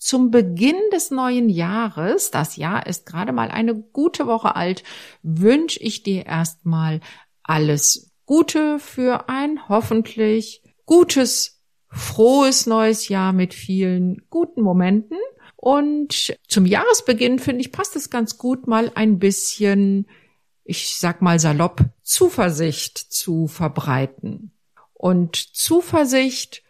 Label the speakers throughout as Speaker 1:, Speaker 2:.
Speaker 1: zum Beginn des neuen Jahres, das Jahr ist gerade mal eine gute Woche alt, wünsche ich dir erstmal alles Gute für ein hoffentlich gutes, frohes neues Jahr mit vielen guten Momenten. Und zum Jahresbeginn finde ich, passt es ganz gut, mal ein bisschen, ich sag mal salopp, Zuversicht zu verbreiten. Und Zuversicht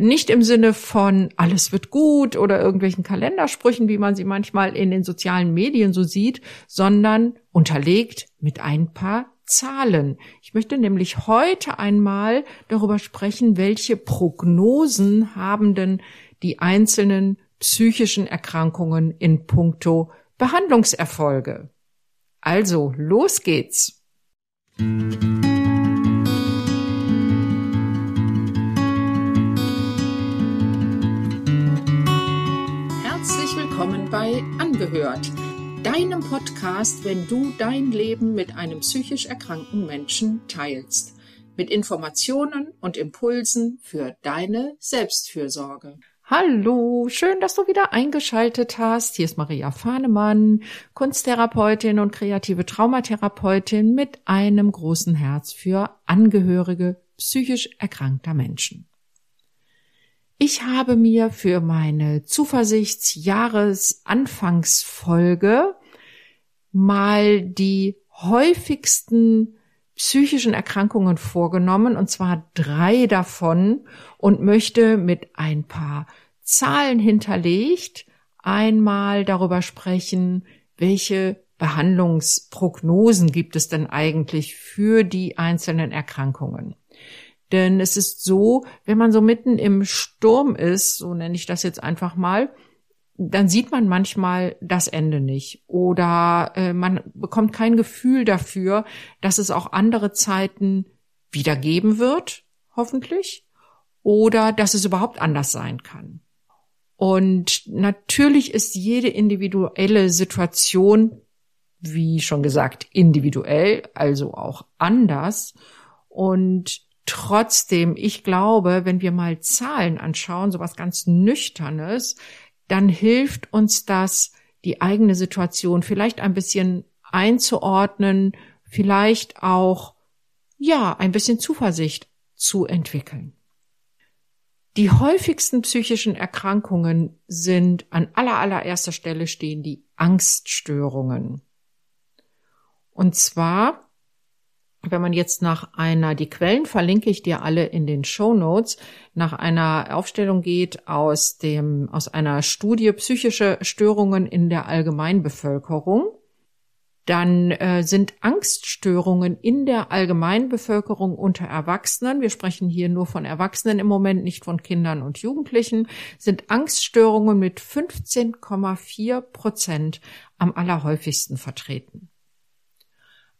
Speaker 1: nicht im Sinne von alles wird gut oder irgendwelchen Kalendersprüchen, wie man sie manchmal in den sozialen Medien so sieht, sondern unterlegt mit ein paar Zahlen. Ich möchte nämlich heute einmal darüber sprechen, welche Prognosen haben denn die einzelnen psychischen Erkrankungen in puncto Behandlungserfolge. Also, los geht's. willkommen bei Angehört, deinem Podcast, wenn du dein Leben mit einem psychisch erkrankten Menschen teilst. Mit Informationen und Impulsen für deine Selbstfürsorge. Hallo, schön, dass du wieder eingeschaltet hast. Hier ist Maria Fahnemann, Kunsttherapeutin und kreative Traumatherapeutin mit einem großen Herz für Angehörige psychisch erkrankter Menschen. Ich habe mir für meine Zuversichtsjahresanfangsfolge mal die häufigsten psychischen Erkrankungen vorgenommen, und zwar drei davon, und möchte mit ein paar Zahlen hinterlegt einmal darüber sprechen, welche Behandlungsprognosen gibt es denn eigentlich für die einzelnen Erkrankungen. Denn es ist so, wenn man so mitten im Sturm ist, so nenne ich das jetzt einfach mal, dann sieht man manchmal das Ende nicht oder äh, man bekommt kein Gefühl dafür, dass es auch andere Zeiten wieder geben wird, hoffentlich, oder dass es überhaupt anders sein kann. Und natürlich ist jede individuelle Situation, wie schon gesagt, individuell, also auch anders. Und Trotzdem, ich glaube, wenn wir mal Zahlen anschauen, so was ganz Nüchternes, dann hilft uns das, die eigene Situation vielleicht ein bisschen einzuordnen, vielleicht auch, ja, ein bisschen Zuversicht zu entwickeln. Die häufigsten psychischen Erkrankungen sind an aller allererster Stelle stehen die Angststörungen. Und zwar wenn man jetzt nach einer, die Quellen verlinke ich dir alle in den Show Notes, nach einer Aufstellung geht aus dem, aus einer Studie psychische Störungen in der Allgemeinbevölkerung, dann äh, sind Angststörungen in der Allgemeinbevölkerung unter Erwachsenen, wir sprechen hier nur von Erwachsenen im Moment, nicht von Kindern und Jugendlichen, sind Angststörungen mit 15,4 Prozent am allerhäufigsten vertreten.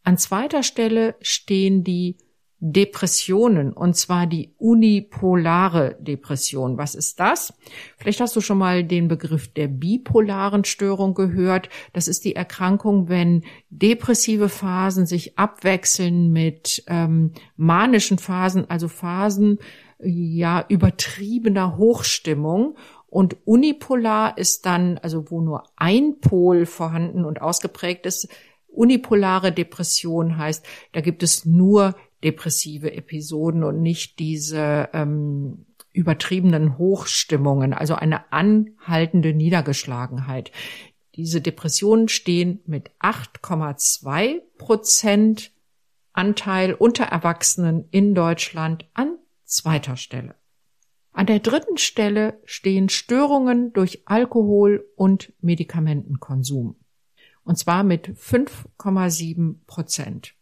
Speaker 1: An zweiter Stelle stehen die Depressionen, und zwar die unipolare Depression. Was ist das? Vielleicht hast du schon mal den Begriff der bipolaren Störung gehört. Das ist die Erkrankung, wenn depressive Phasen sich abwechseln mit ähm, manischen Phasen, also Phasen ja übertriebener Hochstimmung. Und unipolar ist dann, also wo nur ein Pol vorhanden und ausgeprägt ist, Unipolare Depression heißt, da gibt es nur depressive Episoden und nicht diese ähm, übertriebenen Hochstimmungen, also eine anhaltende Niedergeschlagenheit. Diese Depressionen stehen mit 8,2 Prozent Anteil unter Erwachsenen in Deutschland an zweiter Stelle. An der dritten Stelle stehen Störungen durch Alkohol und Medikamentenkonsum und zwar mit 5,7 Prozent.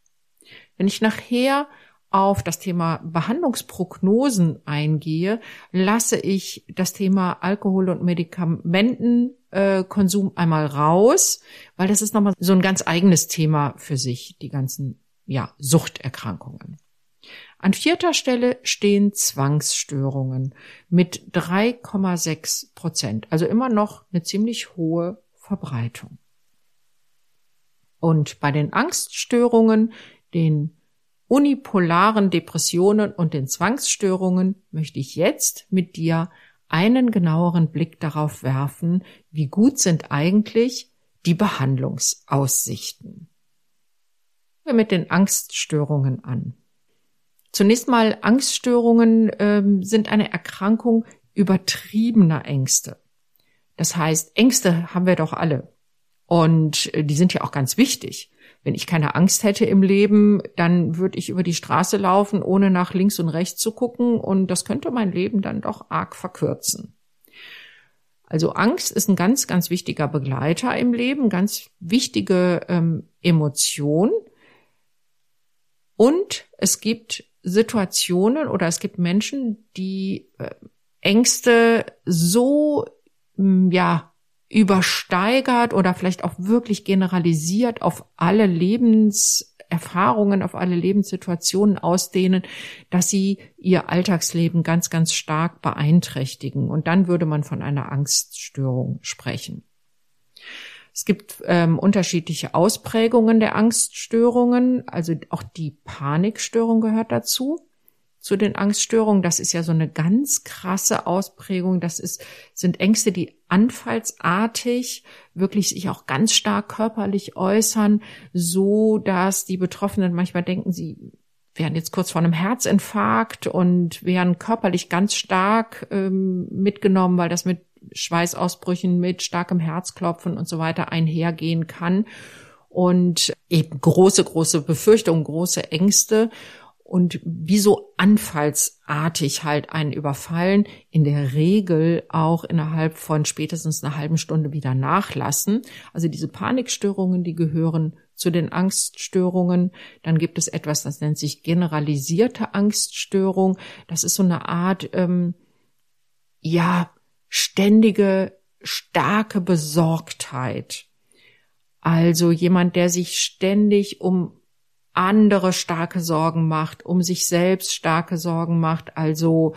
Speaker 1: Wenn ich nachher auf das Thema Behandlungsprognosen eingehe, lasse ich das Thema Alkohol- und Medikamentenkonsum einmal raus, weil das ist nochmal so ein ganz eigenes Thema für sich, die ganzen ja, Suchterkrankungen. An vierter Stelle stehen Zwangsstörungen mit 3,6 Prozent, also immer noch eine ziemlich hohe Verbreitung. Und bei den Angststörungen, den unipolaren Depressionen und den Zwangsstörungen möchte ich jetzt mit dir einen genaueren Blick darauf werfen, wie gut sind eigentlich die Behandlungsaussichten. Wir mit den Angststörungen an. Zunächst mal Angststörungen ähm, sind eine Erkrankung übertriebener Ängste. Das heißt, Ängste haben wir doch alle. Und äh, die sind ja auch ganz wichtig. Wenn ich keine Angst hätte im Leben, dann würde ich über die Straße laufen, ohne nach links und rechts zu gucken. Und das könnte mein Leben dann doch arg verkürzen. Also Angst ist ein ganz, ganz wichtiger Begleiter im Leben, ganz wichtige ähm, Emotion. Und es gibt Situationen oder es gibt Menschen, die äh, Ängste so, ja, übersteigert oder vielleicht auch wirklich generalisiert auf alle Lebenserfahrungen, auf alle Lebenssituationen ausdehnen, dass sie ihr Alltagsleben ganz, ganz stark beeinträchtigen. Und dann würde man von einer Angststörung sprechen. Es gibt ähm, unterschiedliche Ausprägungen der Angststörungen, also auch die Panikstörung gehört dazu zu den Angststörungen. Das ist ja so eine ganz krasse Ausprägung. Das ist, sind Ängste, die anfallsartig wirklich sich auch ganz stark körperlich äußern, so dass die Betroffenen manchmal denken, sie wären jetzt kurz vor einem Herzinfarkt und wären körperlich ganz stark ähm, mitgenommen, weil das mit Schweißausbrüchen, mit starkem Herzklopfen und so weiter einhergehen kann. Und eben große, große Befürchtungen, große Ängste und wie so anfallsartig halt einen überfallen, in der Regel auch innerhalb von spätestens einer halben Stunde wieder nachlassen. Also diese Panikstörungen, die gehören zu den Angststörungen. Dann gibt es etwas, das nennt sich generalisierte Angststörung. Das ist so eine Art, ähm, ja, ständige, starke Besorgtheit. Also jemand, der sich ständig um andere starke Sorgen macht, um sich selbst starke Sorgen macht, also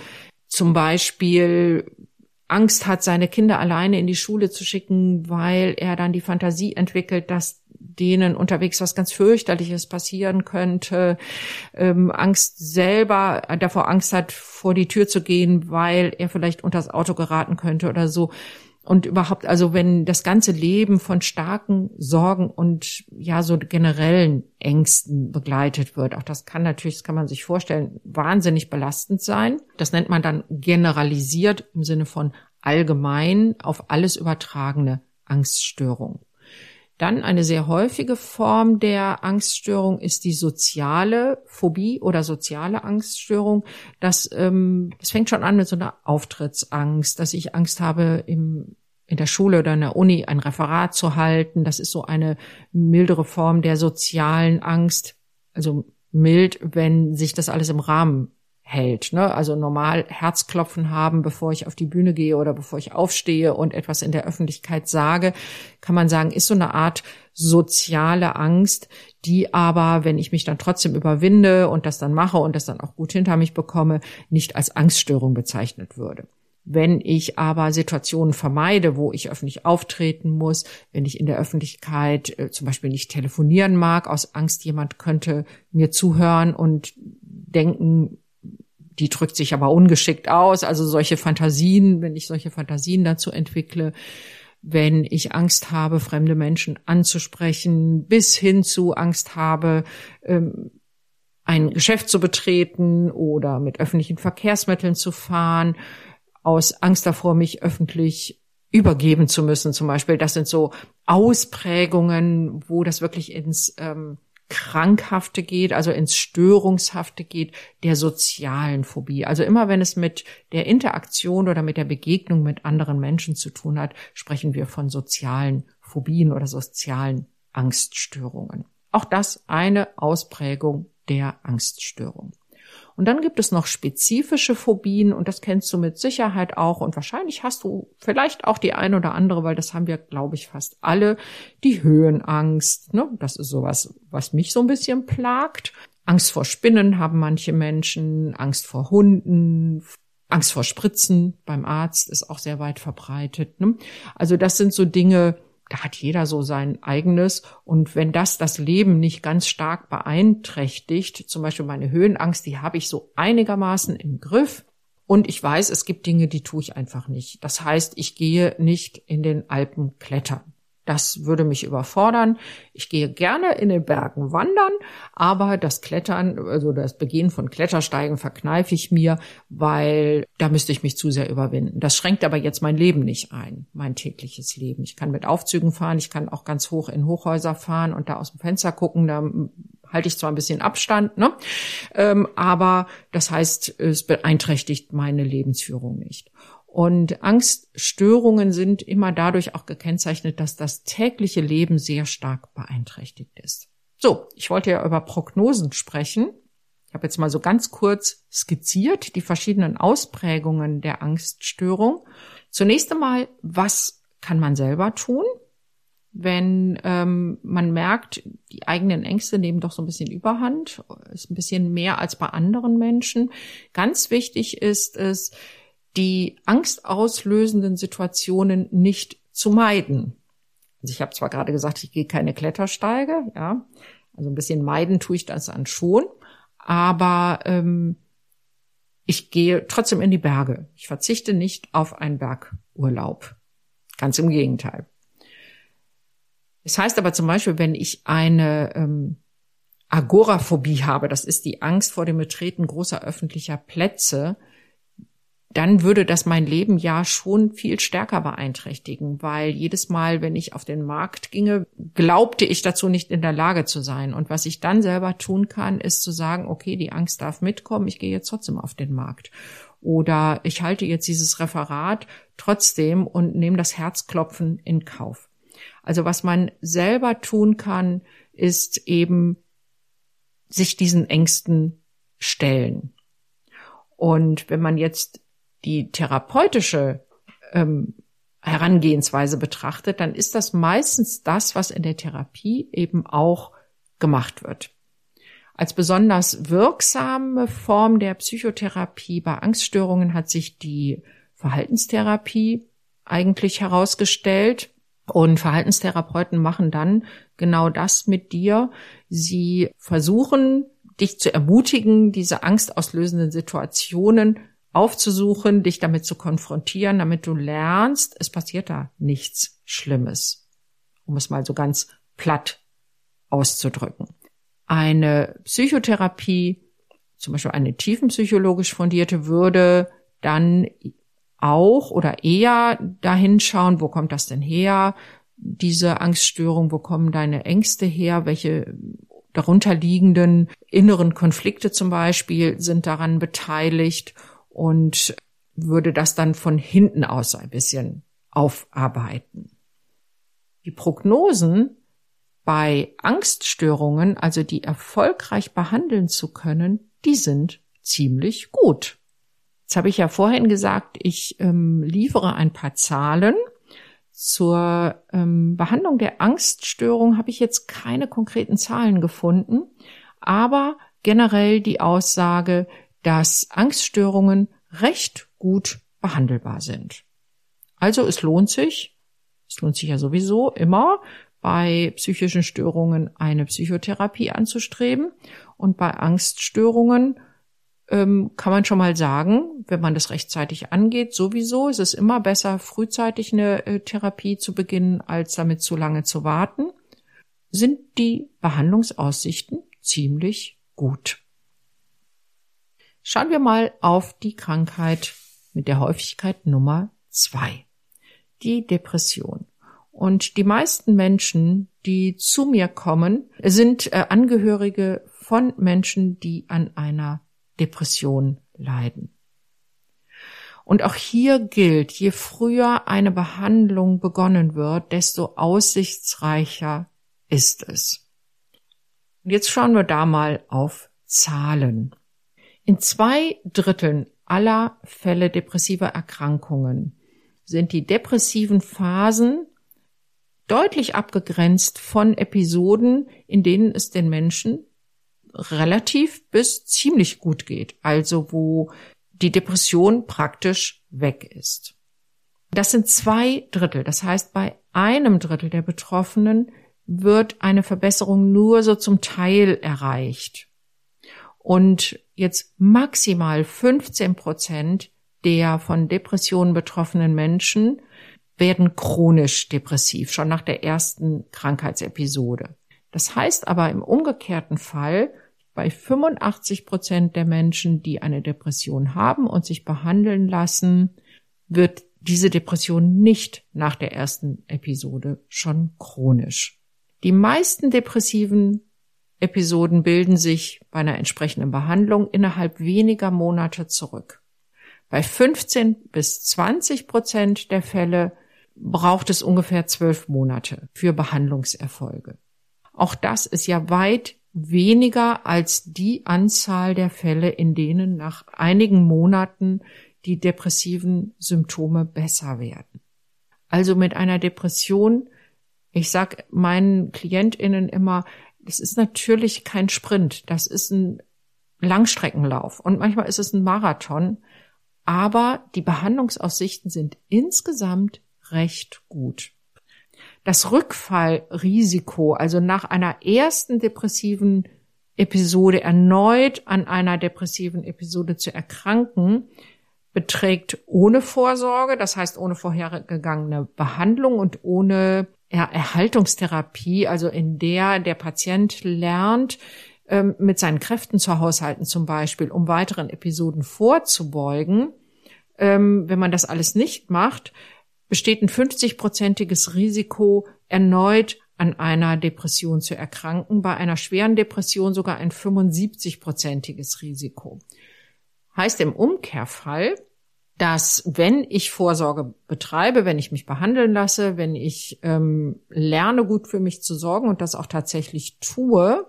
Speaker 1: zum Beispiel Angst hat, seine Kinder alleine in die Schule zu schicken, weil er dann die Fantasie entwickelt, dass denen unterwegs was ganz fürchterliches passieren könnte, ähm, Angst selber, davor Angst hat, vor die Tür zu gehen, weil er vielleicht unter das Auto geraten könnte oder so und überhaupt, also wenn das ganze Leben von starken Sorgen und ja so generellen Ängsten begleitet wird, auch das kann natürlich, das kann man sich vorstellen, wahnsinnig belastend sein. Das nennt man dann generalisiert im Sinne von allgemein auf alles übertragene Angststörung. Dann eine sehr häufige Form der Angststörung ist die soziale Phobie oder soziale Angststörung. Das, ähm, das fängt schon an mit so einer Auftrittsangst, dass ich Angst habe, im, in der Schule oder in der Uni ein Referat zu halten. Das ist so eine mildere Form der sozialen Angst. Also mild, wenn sich das alles im Rahmen hält. Ne? Also normal Herzklopfen haben, bevor ich auf die Bühne gehe oder bevor ich aufstehe und etwas in der Öffentlichkeit sage, kann man sagen, ist so eine Art soziale Angst, die aber, wenn ich mich dann trotzdem überwinde und das dann mache und das dann auch gut hinter mich bekomme, nicht als Angststörung bezeichnet würde. Wenn ich aber Situationen vermeide, wo ich öffentlich auftreten muss, wenn ich in der Öffentlichkeit äh, zum Beispiel nicht telefonieren mag, aus Angst, jemand könnte mir zuhören und denken, die drückt sich aber ungeschickt aus. Also solche Fantasien, wenn ich solche Fantasien dazu entwickle, wenn ich Angst habe, fremde Menschen anzusprechen, bis hin zu Angst habe, ähm, ein Geschäft zu betreten oder mit öffentlichen Verkehrsmitteln zu fahren, aus Angst davor, mich öffentlich übergeben zu müssen, zum Beispiel. Das sind so Ausprägungen, wo das wirklich ins ähm, Krankhafte geht, also ins Störungshafte geht, der sozialen Phobie. Also immer wenn es mit der Interaktion oder mit der Begegnung mit anderen Menschen zu tun hat, sprechen wir von sozialen Phobien oder sozialen Angststörungen. Auch das eine Ausprägung der Angststörung. Und dann gibt es noch spezifische Phobien und das kennst du mit Sicherheit auch und wahrscheinlich hast du vielleicht auch die ein oder andere, weil das haben wir, glaube ich, fast alle. Die Höhenangst, ne? das ist sowas, was mich so ein bisschen plagt. Angst vor Spinnen haben manche Menschen, Angst vor Hunden, Angst vor Spritzen beim Arzt ist auch sehr weit verbreitet. Ne? Also das sind so Dinge, da hat jeder so sein eigenes. Und wenn das das Leben nicht ganz stark beeinträchtigt, zum Beispiel meine Höhenangst, die habe ich so einigermaßen im Griff. Und ich weiß, es gibt Dinge, die tue ich einfach nicht. Das heißt, ich gehe nicht in den Alpen klettern. Das würde mich überfordern. Ich gehe gerne in den Bergen wandern, aber das Klettern, also das Begehen von Klettersteigen verkneife ich mir, weil da müsste ich mich zu sehr überwinden. Das schränkt aber jetzt mein Leben nicht ein, mein tägliches Leben. Ich kann mit Aufzügen fahren, ich kann auch ganz hoch in Hochhäuser fahren und da aus dem Fenster gucken, da halte ich zwar ein bisschen Abstand, ne? Ähm, aber das heißt, es beeinträchtigt meine Lebensführung nicht. Und Angststörungen sind immer dadurch auch gekennzeichnet, dass das tägliche Leben sehr stark beeinträchtigt ist. So, ich wollte ja über Prognosen sprechen. Ich habe jetzt mal so ganz kurz skizziert die verschiedenen Ausprägungen der Angststörung. Zunächst einmal, was kann man selber tun, wenn ähm, man merkt, die eigenen Ängste nehmen doch so ein bisschen Überhand, ist ein bisschen mehr als bei anderen Menschen. Ganz wichtig ist es, die angstauslösenden Situationen nicht zu meiden. Also ich habe zwar gerade gesagt, ich gehe keine Klettersteige, ja, also ein bisschen meiden tue ich das dann schon, aber ähm, ich gehe trotzdem in die Berge. Ich verzichte nicht auf einen Bergurlaub. Ganz im Gegenteil. Es das heißt aber zum Beispiel, wenn ich eine ähm, Agoraphobie habe, das ist die Angst vor dem Betreten großer öffentlicher Plätze, dann würde das mein Leben ja schon viel stärker beeinträchtigen, weil jedes Mal, wenn ich auf den Markt ginge, glaubte ich dazu nicht in der Lage zu sein. Und was ich dann selber tun kann, ist zu sagen, okay, die Angst darf mitkommen, ich gehe jetzt trotzdem auf den Markt. Oder ich halte jetzt dieses Referat trotzdem und nehme das Herzklopfen in Kauf. Also was man selber tun kann, ist eben sich diesen Ängsten stellen. Und wenn man jetzt die therapeutische ähm, Herangehensweise betrachtet, dann ist das meistens das, was in der Therapie eben auch gemacht wird. Als besonders wirksame Form der Psychotherapie bei Angststörungen hat sich die Verhaltenstherapie eigentlich herausgestellt. Und Verhaltenstherapeuten machen dann genau das mit dir. Sie versuchen, dich zu ermutigen, diese angstauslösenden Situationen aufzusuchen, dich damit zu konfrontieren, damit du lernst, es passiert da nichts Schlimmes, um es mal so ganz platt auszudrücken. Eine Psychotherapie, zum Beispiel eine tiefenpsychologisch fundierte, würde dann auch oder eher dahin schauen, wo kommt das denn her, diese Angststörung, wo kommen deine Ängste her, welche darunterliegenden inneren Konflikte zum Beispiel sind daran beteiligt und würde das dann von hinten aus ein bisschen aufarbeiten. Die Prognosen bei Angststörungen, also die erfolgreich behandeln zu können, die sind ziemlich gut. Jetzt habe ich ja vorhin gesagt, ich ähm, liefere ein paar Zahlen. Zur ähm, Behandlung der Angststörung habe ich jetzt keine konkreten Zahlen gefunden, aber generell die Aussage, dass Angststörungen recht gut behandelbar sind. Also es lohnt sich, es lohnt sich ja sowieso immer, bei psychischen Störungen eine Psychotherapie anzustreben. Und bei Angststörungen ähm, kann man schon mal sagen, wenn man das rechtzeitig angeht, sowieso ist es immer besser, frühzeitig eine äh, Therapie zu beginnen, als damit zu lange zu warten, sind die Behandlungsaussichten ziemlich gut. Schauen wir mal auf die Krankheit mit der Häufigkeit Nummer zwei, die Depression. Und die meisten Menschen, die zu mir kommen, sind äh, Angehörige von Menschen, die an einer Depression leiden. Und auch hier gilt, je früher eine Behandlung begonnen wird, desto aussichtsreicher ist es. Und jetzt schauen wir da mal auf Zahlen. In zwei Dritteln aller Fälle depressiver Erkrankungen sind die depressiven Phasen deutlich abgegrenzt von Episoden, in denen es den Menschen relativ bis ziemlich gut geht, also wo die Depression praktisch weg ist. Das sind zwei Drittel. Das heißt, bei einem Drittel der Betroffenen wird eine Verbesserung nur so zum Teil erreicht. Und jetzt maximal 15 Prozent der von Depressionen betroffenen Menschen werden chronisch depressiv, schon nach der ersten Krankheitsepisode. Das heißt aber im umgekehrten Fall, bei 85 Prozent der Menschen, die eine Depression haben und sich behandeln lassen, wird diese Depression nicht nach der ersten Episode schon chronisch. Die meisten depressiven Episoden bilden sich bei einer entsprechenden Behandlung innerhalb weniger Monate zurück. Bei 15 bis 20 Prozent der Fälle braucht es ungefähr zwölf Monate für Behandlungserfolge. Auch das ist ja weit weniger als die Anzahl der Fälle, in denen nach einigen Monaten die depressiven Symptome besser werden. Also mit einer Depression, ich sag meinen Klientinnen immer, das ist natürlich kein Sprint, das ist ein Langstreckenlauf. Und manchmal ist es ein Marathon, aber die Behandlungsaussichten sind insgesamt recht gut. Das Rückfallrisiko, also nach einer ersten depressiven Episode erneut an einer depressiven Episode zu erkranken, beträgt ohne Vorsorge, das heißt ohne vorhergegangene Behandlung und ohne Erhaltungstherapie, also in der der Patient lernt, ähm, mit seinen Kräften zu haushalten zum Beispiel, um weiteren Episoden vorzubeugen. Ähm, wenn man das alles nicht macht, besteht ein 50-prozentiges Risiko, erneut an einer Depression zu erkranken, bei einer schweren Depression sogar ein 75-prozentiges Risiko. Heißt im Umkehrfall, dass wenn ich Vorsorge betreibe, wenn ich mich behandeln lasse, wenn ich ähm, lerne, gut für mich zu sorgen und das auch tatsächlich tue,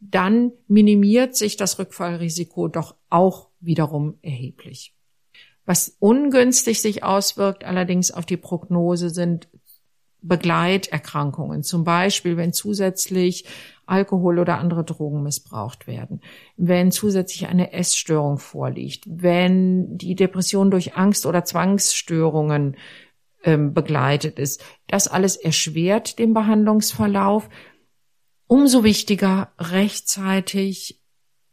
Speaker 1: dann minimiert sich das Rückfallrisiko doch auch wiederum erheblich. Was ungünstig sich auswirkt allerdings auf die Prognose sind Begleiterkrankungen, zum Beispiel wenn zusätzlich Alkohol oder andere Drogen missbraucht werden, wenn zusätzlich eine Essstörung vorliegt, wenn die Depression durch Angst oder Zwangsstörungen ähm, begleitet ist. Das alles erschwert den Behandlungsverlauf. Umso wichtiger, rechtzeitig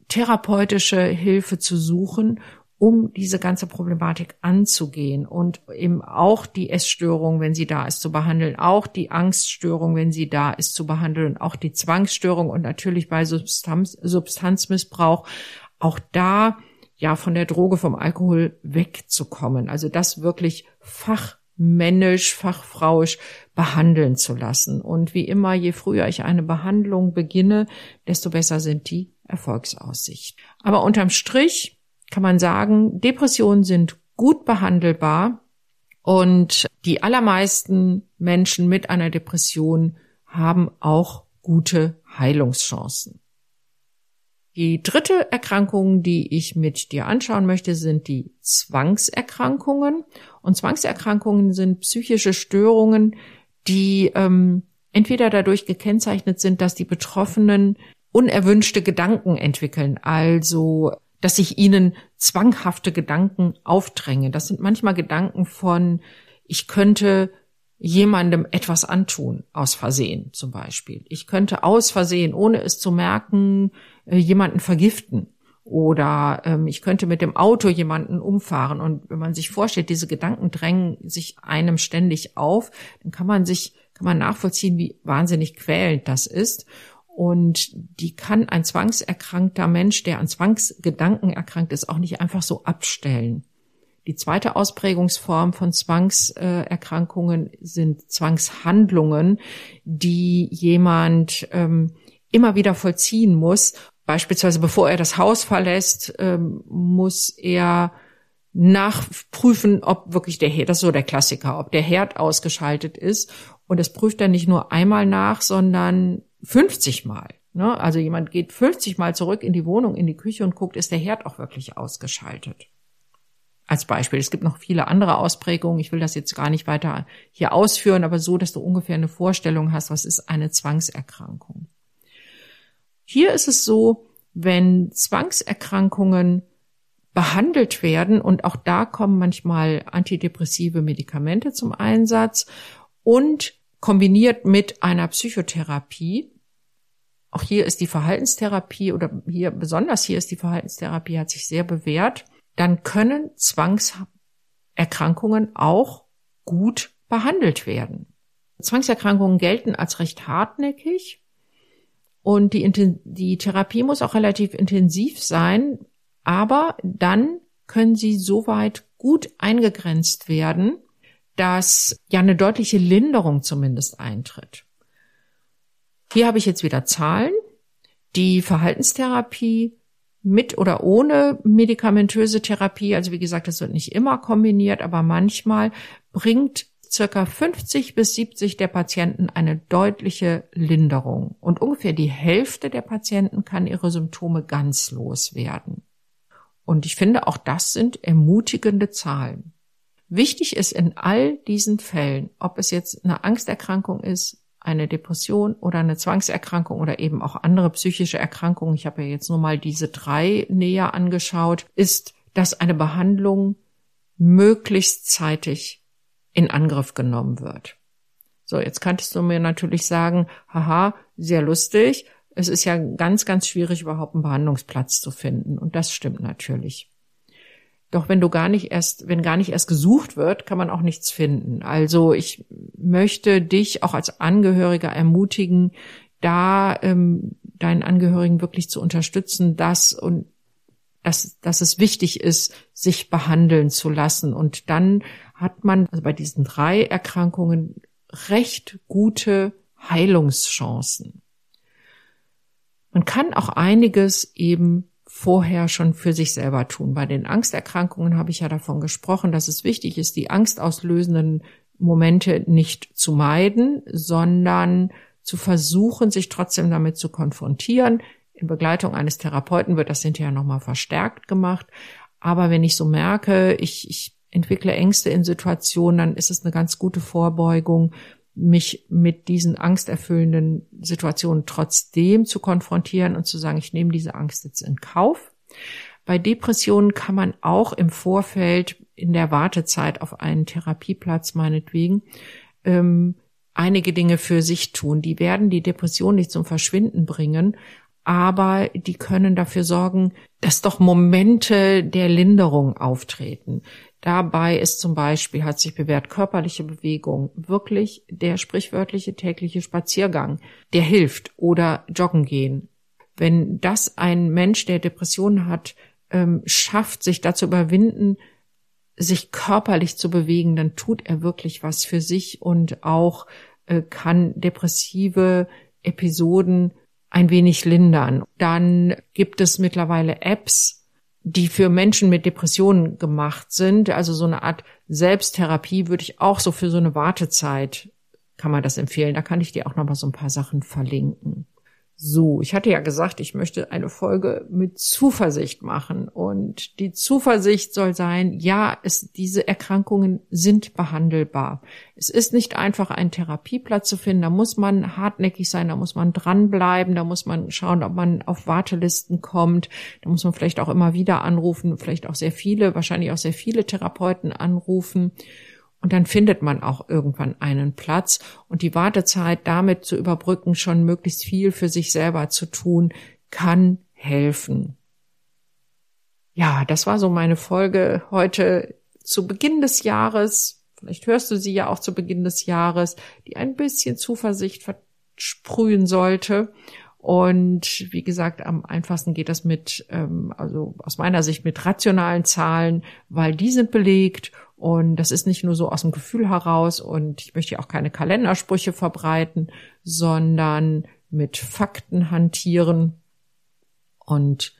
Speaker 1: therapeutische Hilfe zu suchen um diese ganze Problematik anzugehen und eben auch die Essstörung, wenn sie da ist, zu behandeln, auch die Angststörung, wenn sie da ist, zu behandeln, auch die Zwangsstörung und natürlich bei Substanz, Substanzmissbrauch auch da ja von der Droge, vom Alkohol wegzukommen. Also das wirklich fachmännisch, fachfrauisch behandeln zu lassen. Und wie immer, je früher ich eine Behandlung beginne, desto besser sind die Erfolgsaussichten. Aber unterm Strich kann man sagen, Depressionen sind gut behandelbar und die allermeisten Menschen mit einer Depression haben auch gute Heilungschancen. Die dritte Erkrankung, die ich mit dir anschauen möchte, sind die Zwangserkrankungen. Und Zwangserkrankungen sind psychische Störungen, die ähm, entweder dadurch gekennzeichnet sind, dass die Betroffenen unerwünschte Gedanken entwickeln, also dass ich ihnen zwanghafte Gedanken aufdränge. Das sind manchmal Gedanken von, ich könnte jemandem etwas antun, aus Versehen zum Beispiel. Ich könnte aus Versehen, ohne es zu merken, äh, jemanden vergiften. Oder ähm, ich könnte mit dem Auto jemanden umfahren. Und wenn man sich vorstellt, diese Gedanken drängen sich einem ständig auf, dann kann man sich, kann man nachvollziehen, wie wahnsinnig quälend das ist. Und die kann ein zwangserkrankter Mensch, der an Zwangsgedanken erkrankt ist, auch nicht einfach so abstellen. Die zweite Ausprägungsform von Zwangserkrankungen sind Zwangshandlungen, die jemand ähm, immer wieder vollziehen muss. Beispielsweise bevor er das Haus verlässt, ähm, muss er nachprüfen, ob wirklich der Herd, das ist so der Klassiker, ob der Herd ausgeschaltet ist. Und es prüft er nicht nur einmal nach, sondern 50 Mal. Ne? Also jemand geht 50 Mal zurück in die Wohnung, in die Küche und guckt, ist der Herd auch wirklich ausgeschaltet. Als Beispiel. Es gibt noch viele andere Ausprägungen. Ich will das jetzt gar nicht weiter hier ausführen, aber so, dass du ungefähr eine Vorstellung hast, was ist eine Zwangserkrankung. Hier ist es so, wenn Zwangserkrankungen behandelt werden und auch da kommen manchmal antidepressive Medikamente zum Einsatz und kombiniert mit einer Psychotherapie, auch hier ist die Verhaltenstherapie oder hier besonders hier ist die Verhaltenstherapie hat sich sehr bewährt. dann können Zwangserkrankungen auch gut behandelt werden. Zwangserkrankungen gelten als recht hartnäckig und die, die Therapie muss auch relativ intensiv sein, aber dann können sie soweit gut eingegrenzt werden, dass ja eine deutliche Linderung zumindest eintritt. Hier habe ich jetzt wieder Zahlen. Die Verhaltenstherapie mit oder ohne medikamentöse Therapie, also wie gesagt, das wird nicht immer kombiniert, aber manchmal bringt circa 50 bis 70 der Patienten eine deutliche Linderung und ungefähr die Hälfte der Patienten kann ihre Symptome ganz loswerden. Und ich finde, auch das sind ermutigende Zahlen. Wichtig ist in all diesen Fällen, ob es jetzt eine Angsterkrankung ist, eine Depression oder eine Zwangserkrankung oder eben auch andere psychische Erkrankungen, ich habe ja jetzt nur mal diese drei näher angeschaut, ist, dass eine Behandlung möglichst zeitig in Angriff genommen wird. So, jetzt könntest du mir natürlich sagen, haha, sehr lustig. Es ist ja ganz, ganz schwierig, überhaupt einen Behandlungsplatz zu finden. Und das stimmt natürlich. Doch wenn du gar nicht erst, wenn gar nicht erst gesucht wird, kann man auch nichts finden. Also ich möchte dich auch als Angehöriger ermutigen, da ähm, deinen Angehörigen wirklich zu unterstützen, dass und dass, dass es wichtig ist, sich behandeln zu lassen. Und dann hat man also bei diesen drei Erkrankungen recht gute Heilungschancen. Man kann auch einiges eben vorher schon für sich selber tun. Bei den Angsterkrankungen habe ich ja davon gesprochen, dass es wichtig ist, die angstauslösenden Momente nicht zu meiden, sondern zu versuchen, sich trotzdem damit zu konfrontieren. In Begleitung eines Therapeuten wird das hinterher nochmal verstärkt gemacht. Aber wenn ich so merke, ich, ich entwickle Ängste in Situationen, dann ist es eine ganz gute Vorbeugung, mich mit diesen angsterfüllenden Situationen trotzdem zu konfrontieren und zu sagen, ich nehme diese Angst jetzt in Kauf. Bei Depressionen kann man auch im Vorfeld in der Wartezeit auf einen Therapieplatz meinetwegen ähm, einige Dinge für sich tun. Die werden die Depression nicht zum Verschwinden bringen, aber die können dafür sorgen, dass doch Momente der Linderung auftreten. Dabei ist zum Beispiel, hat sich bewährt, körperliche Bewegung, wirklich der sprichwörtliche tägliche Spaziergang, der hilft oder joggen gehen. Wenn das ein Mensch, der Depressionen hat, ähm, schafft, sich dazu überwinden, sich körperlich zu bewegen, dann tut er wirklich was für sich und auch äh, kann depressive Episoden ein wenig lindern. Dann gibt es mittlerweile Apps, die für Menschen mit Depressionen gemacht sind. Also so eine Art Selbsttherapie würde ich auch so für so eine Wartezeit kann man das empfehlen. Da kann ich dir auch noch mal so ein paar Sachen verlinken. So, ich hatte ja gesagt, ich möchte eine Folge mit Zuversicht machen. Und die Zuversicht soll sein, ja, es, diese Erkrankungen sind behandelbar. Es ist nicht einfach, einen Therapieplatz zu finden. Da muss man hartnäckig sein, da muss man dranbleiben, da muss man schauen, ob man auf Wartelisten kommt. Da muss man vielleicht auch immer wieder anrufen, vielleicht auch sehr viele, wahrscheinlich auch sehr viele Therapeuten anrufen. Und dann findet man auch irgendwann einen Platz und die Wartezeit damit zu überbrücken, schon möglichst viel für sich selber zu tun, kann helfen. Ja, das war so meine Folge heute zu Beginn des Jahres. Vielleicht hörst du sie ja auch zu Beginn des Jahres, die ein bisschen Zuversicht versprühen sollte. Und wie gesagt, am einfachsten geht das mit, ähm, also aus meiner Sicht mit rationalen Zahlen, weil die sind belegt und das ist nicht nur so aus dem Gefühl heraus und ich möchte auch keine Kalendersprüche verbreiten, sondern mit Fakten hantieren. Und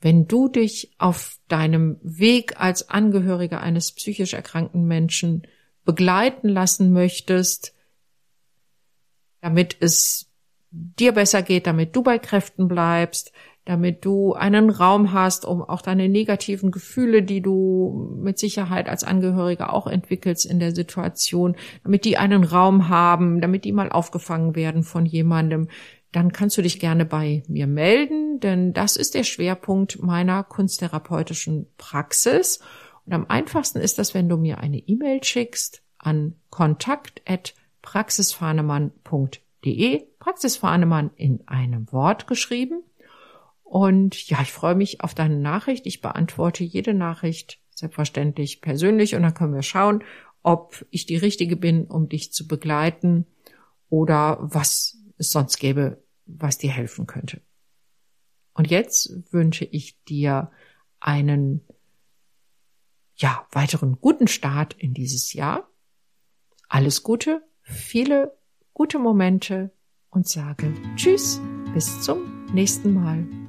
Speaker 1: wenn du dich auf deinem Weg als Angehöriger eines psychisch erkrankten Menschen begleiten lassen möchtest, damit es dir besser geht, damit du bei Kräften bleibst, damit du einen Raum hast, um auch deine negativen Gefühle, die du mit Sicherheit als Angehöriger auch entwickelst in der Situation, damit die einen Raum haben, damit die mal aufgefangen werden von jemandem, dann kannst du dich gerne bei mir melden, denn das ist der Schwerpunkt meiner kunsttherapeutischen Praxis. Und am einfachsten ist das, wenn du mir eine E-Mail schickst an kontakt.praxisfahnemann.de, Praxisfahnemann in einem Wort geschrieben. Und ja, ich freue mich auf deine Nachricht. Ich beantworte jede Nachricht selbstverständlich persönlich und dann können wir schauen, ob ich die richtige bin, um dich zu begleiten oder was es sonst gäbe, was dir helfen könnte. Und jetzt wünsche ich dir einen ja, weiteren guten Start in dieses Jahr. Alles Gute, viele gute Momente und sage Tschüss, bis zum nächsten Mal.